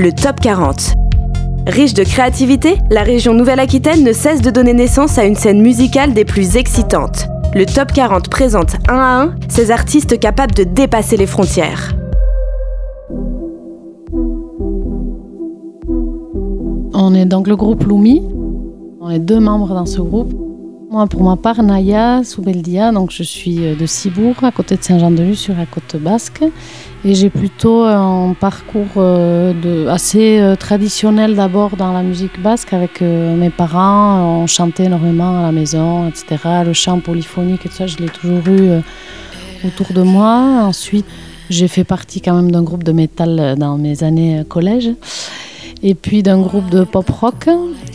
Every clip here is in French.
le Top 40. Riche de créativité, la région Nouvelle-Aquitaine ne cesse de donner naissance à une scène musicale des plus excitantes. Le Top 40 présente un à un ces artistes capables de dépasser les frontières. On est donc le groupe Lumi. On est deux membres dans ce groupe. Moi, pour ma part, Naya Soubeldia, donc je suis euh, de Cibourg, à côté de Saint-Jean-de-Luz, sur la côte basque. Et j'ai plutôt un parcours euh, assez euh, traditionnel d'abord dans la musique basque avec mes parents. On chantait énormément à la maison, etc. Le chant polyphonique et tout ça, je l'ai toujours eu autour de moi. Ensuite, j'ai fait partie quand même d'un groupe de métal dans mes années collège et puis d'un groupe de pop rock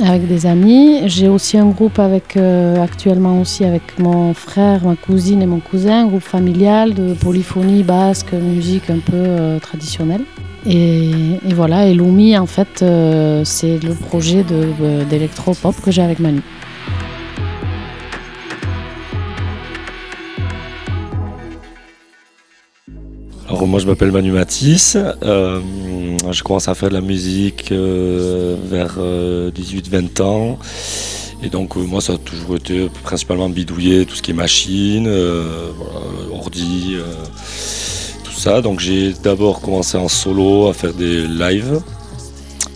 avec des amis. J'ai aussi un groupe avec euh, actuellement aussi avec mon frère, ma cousine et mon cousin, un groupe familial de polyphonie basque, musique un peu euh, traditionnelle. Et, voilà, et Lumi en fait euh, c'est le projet d'électro-pop que j'ai avec Manu. Moi je m'appelle Manu Matisse, euh, je commence à faire de la musique euh, vers 18-20 euh, ans. Et donc moi ça a toujours été principalement bidouillé, tout ce qui est machine, ordi, tout ça. Donc j'ai d'abord commencé en solo à faire des lives.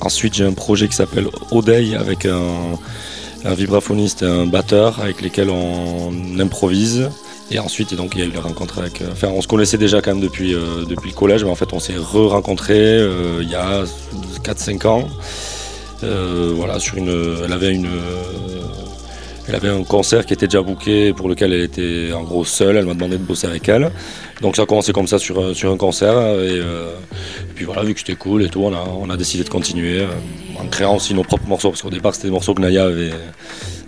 Ensuite j'ai un projet qui s'appelle Odeil avec un vibraphoniste et un batteur avec lesquels on improvise. Et ensuite, donc, il y a eu la rencontre avec. Euh, enfin, on se connaissait déjà quand même depuis, euh, depuis le collège, mais en fait, on s'est re-rencontrés euh, il y a 4-5 ans. voilà, sur une. Elle avait une. Elle avait un concert qui était déjà booké pour lequel elle était en gros seule. Elle m'a demandé de bosser avec elle. Donc ça a commencé comme ça sur, sur un concert. Et, puis voilà, vu que c'était cool et tout, on a, on a décidé de continuer en créant aussi nos propres morceaux. Parce qu'au départ, c'était des morceaux que Naya avait,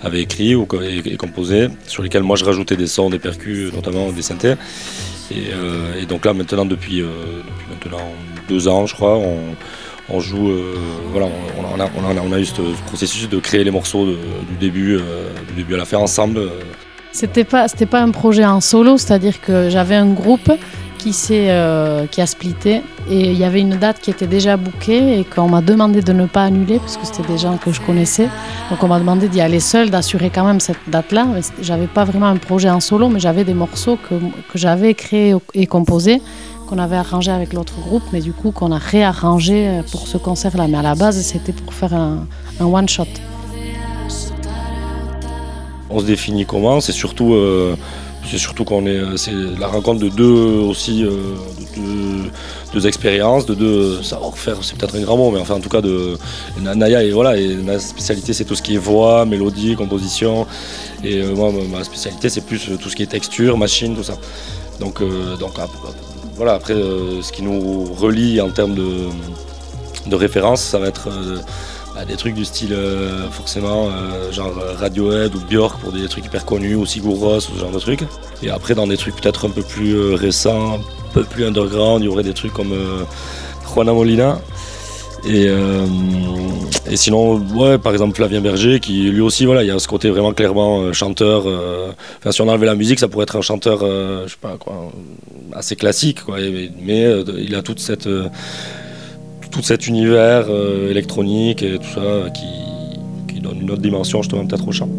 avait écrit ou, et, composé, sur lesquels moi je rajoutais des sons, des percus, notamment des synthés. Et, euh, donc là maintenant depuis, euh, maintenant deux ans je crois, on, joue, euh, voilà, on, a, eu ce processus de créer les morceaux du, début, du début à la fin ensemble. C'était pas, pas un projet en solo, c'est-à-dire que j'avais un groupe qui, euh, qui a splitté. Et il y avait une date qui était déjà bookée et qu'on m'a demandé de ne pas annuler parce que c'était des gens que je connaissais. Donc on m'a demandé d'y aller seul, d'assurer quand même cette date-là. J'avais pas vraiment un projet en solo, mais j'avais des morceaux que, que j'avais créés et composés qu'on avait arrangé avec l'autre groupe, mais du coup qu'on a réarrangé pour ce concert-là. Mais à la base, c'était pour faire un, un one-shot. On se définit comment? C'est surtout euh, c'est surtout qu'on est, euh, c'est la rencontre de deux aussi, euh, deux, expériences, de deux savoir-faire, c'est peut-être un grand mot, mais enfin en tout cas de Naya et voilà, et ma spécialité c'est tout ce qui est voix, mélodie, composition, et euh, moi ma spécialité c'est plus tout ce qui est texture, machine, tout ça. Donc, donc voilà, après ce qui nous relie en termes de, de référence, ça va être bah, des trucs du style euh, forcément euh, genre euh, Radiohead ou Björk pour des trucs hyper connus ou Sigur Rós ou ce genre de trucs. Et après dans des trucs peut-être un peu plus récents, un peu plus underground, il y aurait des trucs comme Juana Molina. Et, et, sinon, ouais, par exemple Flavien Berger, qui lui aussi, voilà, il y a ce côté vraiment clairement chanteur. Enfin, si on enlevait la musique, ça pourrait être un chanteur, je sais pas quoi, assez classique, quoi. mais il a toute cette tout cet univers euh, électronique et tout ça qui, qui donne une autre dimension justement peut-être au chant.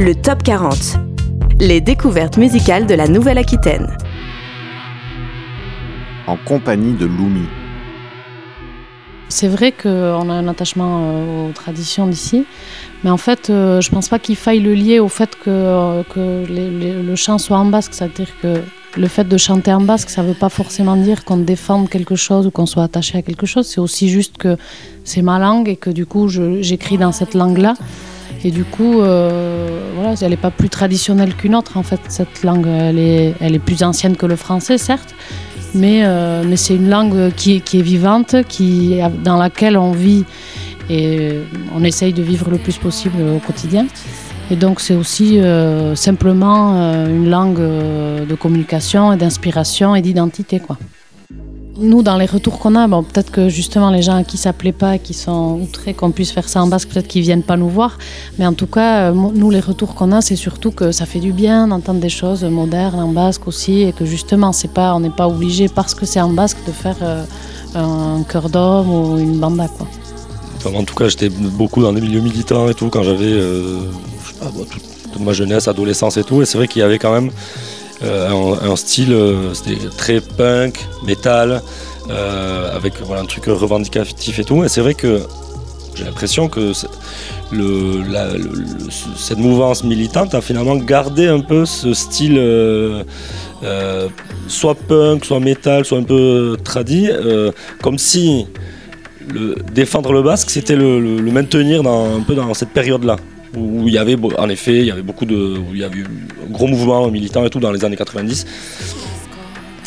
Le Top 40. Les découvertes musicales de la Nouvelle-Aquitaine. En compagnie de Loumi. C'est vrai qu'on a un attachement euh, aux traditions d'ici, mais en fait, euh, je pense pas qu'il faille le lier au fait que, euh, que les- les- le chant soit en basque. C'est-à-dire que le fait de chanter en basque, ça veut pas forcément dire qu'on défende quelque chose ou qu'on soit attaché à quelque chose. C'est aussi juste que c'est ma langue et que du coup, j'écris dans cette langue-là. Et du coup, euh, voilà, elle n'est pas plus traditionnelle qu'une autre. En fait, cette langue, elle est, elle est plus ancienne que le français, certes, mais, euh, mais c'est une langue qui, est- vivante, qui, dans laquelle on vit et on essaye de vivre le plus possible au quotidien. Et donc, c'est aussi euh, simplement une langue de communication et d'inspiration et d'identité, quoi. Nous, dans les retours qu'on a, bon, peut-être que justement les gens à qui ça plaît pas, qui sont outrés qu'on puisse faire ça en basque, peut-être qu'ils viennent pas nous voir. Mais en tout cas, euh, nous, les retours qu'on a, c'est surtout que ça fait du bien d'entendre des choses modernes en basque aussi, et que justement, c'est pas, on n'est pas obligé parce que c'est en basque de faire euh, un cœur d'homme ou une banda, quoi. En tout cas, j'étais beaucoup dans des milieux militants et tout quand j'avais euh, toute, ma jeunesse, adolescence et tout. Et c'est vrai qu'il y avait quand même un, un style, euh, très punk, métal, euh, avec voilà, un truc revendicatif et tout. Et c'est vrai que j'ai l'impression que cette mouvance militante a finalement gardé un peu ce style. euh, euh, soit punk, soit métal, soit un peu tradi, euh, comme si le, défendre le basque, c'était le maintenir dans, un peu dans cette période-là. Où il y avait, en effet, il y avait beaucoup de. où il y avait eu un gros mouvement militant et tout dans les années 90.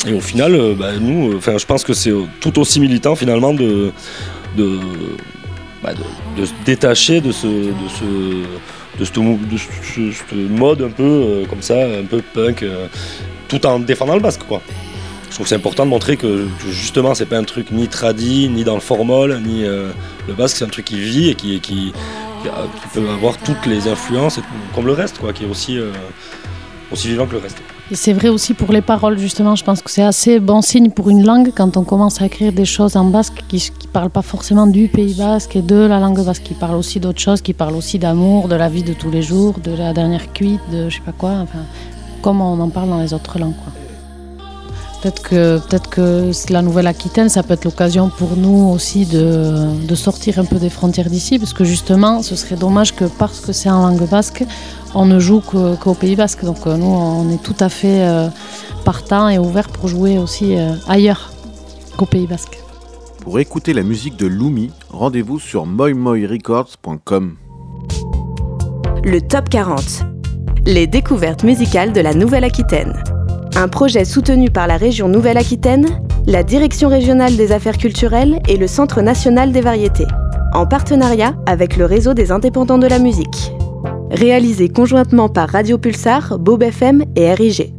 Et au final, euh, bah, nous, euh, enfin, je pense que c'est euh, tout aussi militant finalement de, de, bah, de, de se détacher de ce, de ce, de ce, de ce- mode un peu comme ça, un peu punk, tout en défendant le basque, quoi. Je trouve que c'est important de montrer que, justement c'est pas un truc ni tradi, ni dans le formol, ni le basque, c'est un truc qui vit et qui, qui, qui peut avoir toutes les influences, comme le reste, quoi, qui est aussi, euh, aussi vivant que le reste. C'est vrai aussi pour les paroles, justement. Je pense que c'est assez bon signe pour une langue quand on commence à écrire des choses en basque qui ne parlent pas forcément du Pays basque et de la langue basque, qui parlent aussi d'autres choses, qui parlent aussi d'amour, de la vie de tous les jours, de la dernière cuite, de je sais pas quoi, enfin, comme on en parle dans les autres langues. quoi. Peut-être que, peut que la Nouvelle-Aquitaine, ça peut être l'occasion pour nous aussi de, de sortir un peu des frontières d'ici, parce que justement, ce serait dommage que parce que c'est en langue basque, on ne joue qu'au Pays basque. Donc euh, nous, on est tout à fait euh, partant et ouvert pour jouer aussi euh, ailleurs qu'au Pays basque. Pour écouter la musique de Loumi, rendez-vous sur moimoirecords.com. Le Top 40. Les découvertes musicales de la Nouvelle-Aquitaine. Un projet soutenu par la région Nouvelle-Aquitaine, la Direction régionale des affaires culturelles et le Centre national des variétés, en partenariat avec le réseau des indépendants de la musique. Réalisé conjointement par Radio Pulsar, Bob FM et RIG.